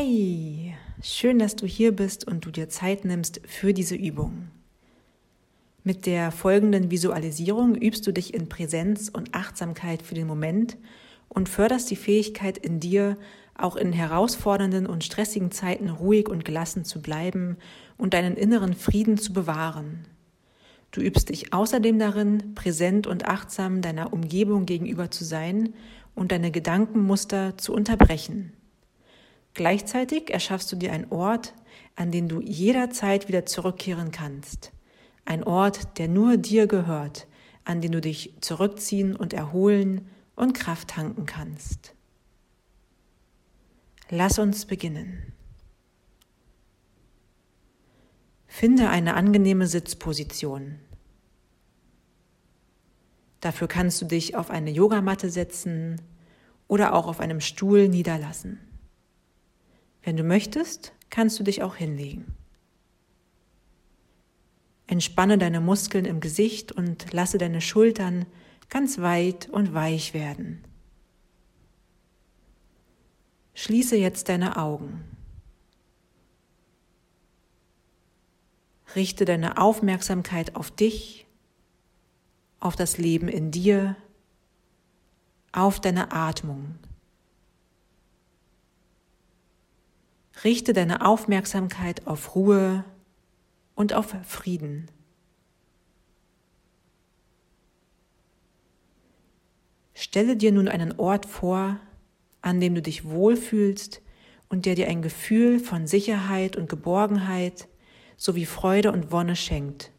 Hey, schön, dass du hier bist und du dir Zeit nimmst für diese Übung. Mit der folgenden Visualisierung übst du dich in Präsenz und Achtsamkeit für den Moment und förderst die Fähigkeit in dir, auch in herausfordernden und stressigen Zeiten ruhig und gelassen zu bleiben und deinen inneren Frieden zu bewahren. Du übst dich außerdem darin, präsent und achtsam deiner Umgebung gegenüber zu sein und deine Gedankenmuster zu unterbrechen. Gleichzeitig erschaffst du dir einen Ort, an den du jederzeit wieder zurückkehren kannst. Ein Ort, der nur dir gehört, an den du dich zurückziehen und erholen und Kraft tanken kannst. Lass uns beginnen. Finde eine angenehme Sitzposition. Dafür kannst du dich auf eine Yogamatte setzen oder auch auf einem Stuhl niederlassen. Wenn du möchtest, kannst du dich auch hinlegen. Entspanne deine Muskeln im Gesicht und lasse deine Schultern ganz weit und weich werden. Schließe jetzt deine Augen. Richte deine Aufmerksamkeit auf dich, auf das Leben in dir, auf deine Atmung. Richte deine Aufmerksamkeit auf Ruhe und auf Frieden. Stelle dir nun einen Ort vor, an dem du dich wohlfühlst und der dir ein Gefühl von Sicherheit und Geborgenheit sowie Freude und Wonne schenkt.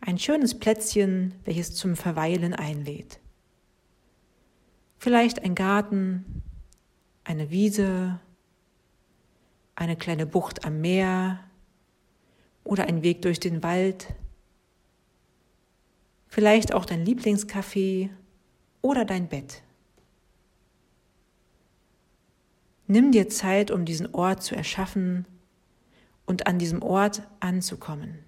Ein schönes Plätzchen, welches zum Verweilen einlädt. Vielleicht ein Garten, eine Wiese eine kleine Bucht am Meer oder ein Weg durch den Wald, vielleicht auch dein Lieblingscafé oder dein Bett. Nimm dir Zeit, um diesen Ort zu erschaffen und an diesem Ort anzukommen.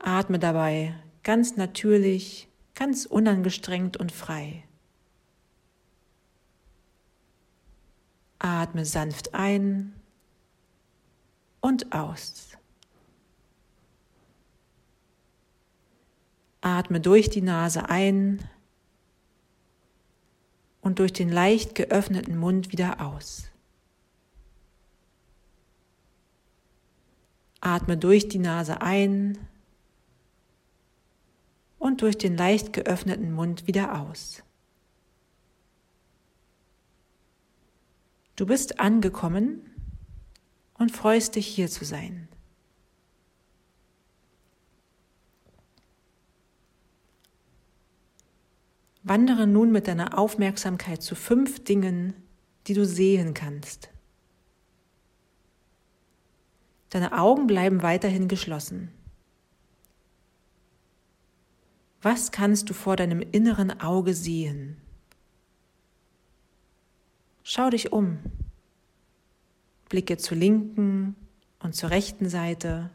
Atme dabei ganz natürlich, ganz unangestrengt und frei. Atme sanft ein und aus. Atme durch die Nase ein und durch den leicht geöffneten Mund wieder aus. Atme durch die Nase ein und durch den leicht geöffneten Mund wieder aus. Du bist angekommen und freust dich hier zu sein. Wandere nun mit deiner Aufmerksamkeit zu fünf Dingen, die du sehen kannst. Deine Augen bleiben weiterhin geschlossen. Was kannst du vor deinem inneren Auge sehen? Schau dich um. Blicke zur linken und zur rechten Seite.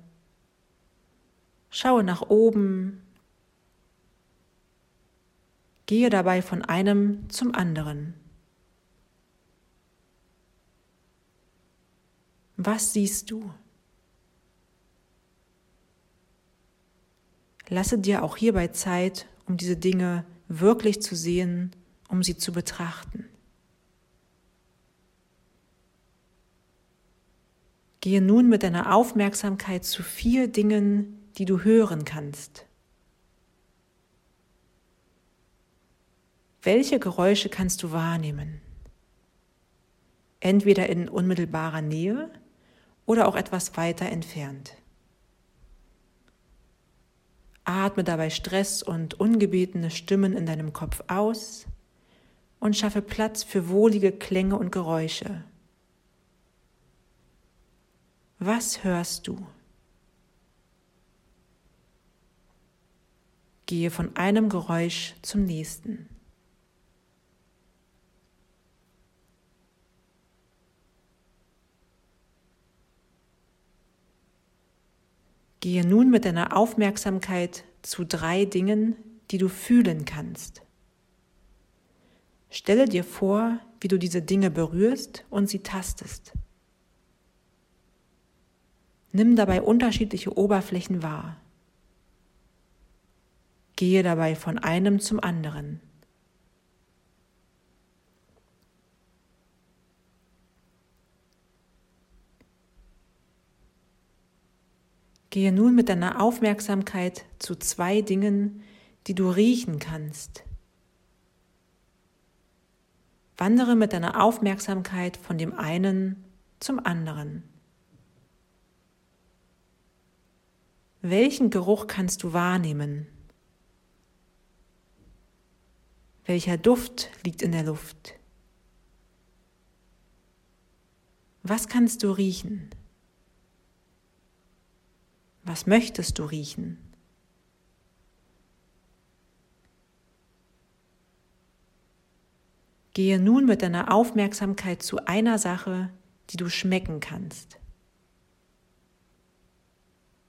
Schaue nach oben. Gehe dabei von einem zum anderen. Was siehst du? Lasse dir auch hierbei Zeit, um diese Dinge wirklich zu sehen, um sie zu betrachten. Gehe nun mit deiner Aufmerksamkeit zu vier Dingen, die du hören kannst. Welche Geräusche kannst du wahrnehmen? Entweder in unmittelbarer Nähe oder auch etwas weiter entfernt. Atme dabei Stress und ungebetene Stimmen in deinem Kopf aus und schaffe Platz für wohlige Klänge und Geräusche. Was hörst du? Gehe von einem Geräusch zum nächsten. Gehe nun mit deiner Aufmerksamkeit zu drei Dingen, die du fühlen kannst. Stelle dir vor, wie du diese Dinge berührst und sie tastest. Nimm dabei unterschiedliche Oberflächen wahr. Gehe dabei von einem zum anderen. Gehe nun mit deiner Aufmerksamkeit zu zwei Dingen, die du riechen kannst. Wandere mit deiner Aufmerksamkeit von dem einen zum anderen. Welchen Geruch kannst du wahrnehmen? Welcher Duft liegt in der Luft? Was kannst du riechen? Was möchtest du riechen? Gehe nun mit deiner Aufmerksamkeit zu einer Sache, die du schmecken kannst.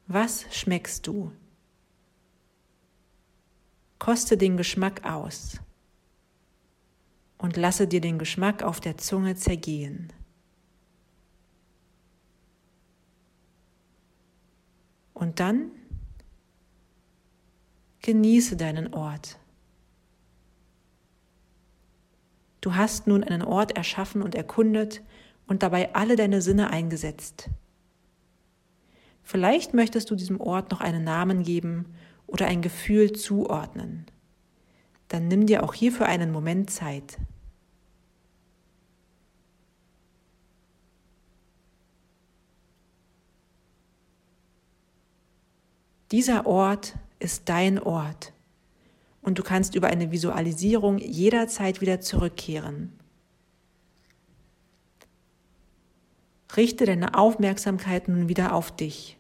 Was schmeckst du? Koste den Geschmack aus und lasse dir den Geschmack auf der Zunge zergehen. Und dann genieße deinen Ort. Du hast nun einen Ort erschaffen und erkundet und dabei alle deine Sinne eingesetzt. Vielleicht möchtest du diesem Ort noch einen Namen geben oder ein Gefühl zuordnen. Dann nimm dir auch hierfür einen Moment Zeit. Dieser Ort ist dein Ort und du kannst über eine Visualisierung jederzeit wieder zurückkehren. Richte deine Aufmerksamkeit nun wieder auf dich,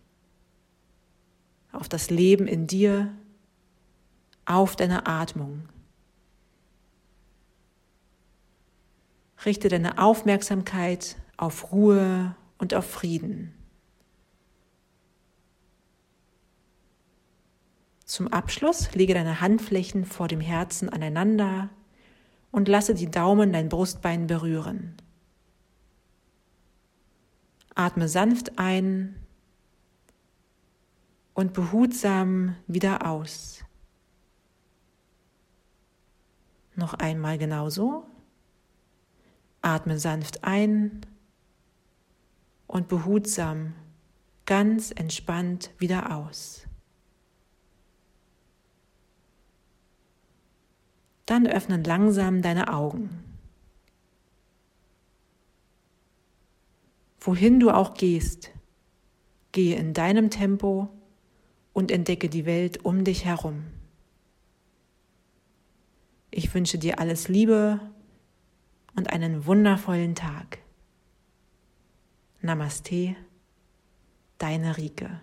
auf das Leben in dir, auf deine Atmung. Richte deine Aufmerksamkeit auf Ruhe und auf Frieden. Zum Abschluss lege deine Handflächen vor dem Herzen aneinander und lasse die Daumen dein Brustbein berühren. Atme sanft ein und behutsam wieder aus. Noch einmal genauso. Atme sanft ein und behutsam, ganz entspannt wieder aus. Dann öffnen langsam deine Augen. Wohin du auch gehst, gehe in deinem Tempo und entdecke die Welt um dich herum. Ich wünsche dir alles Liebe und einen wundervollen Tag. Namaste, deine Rike.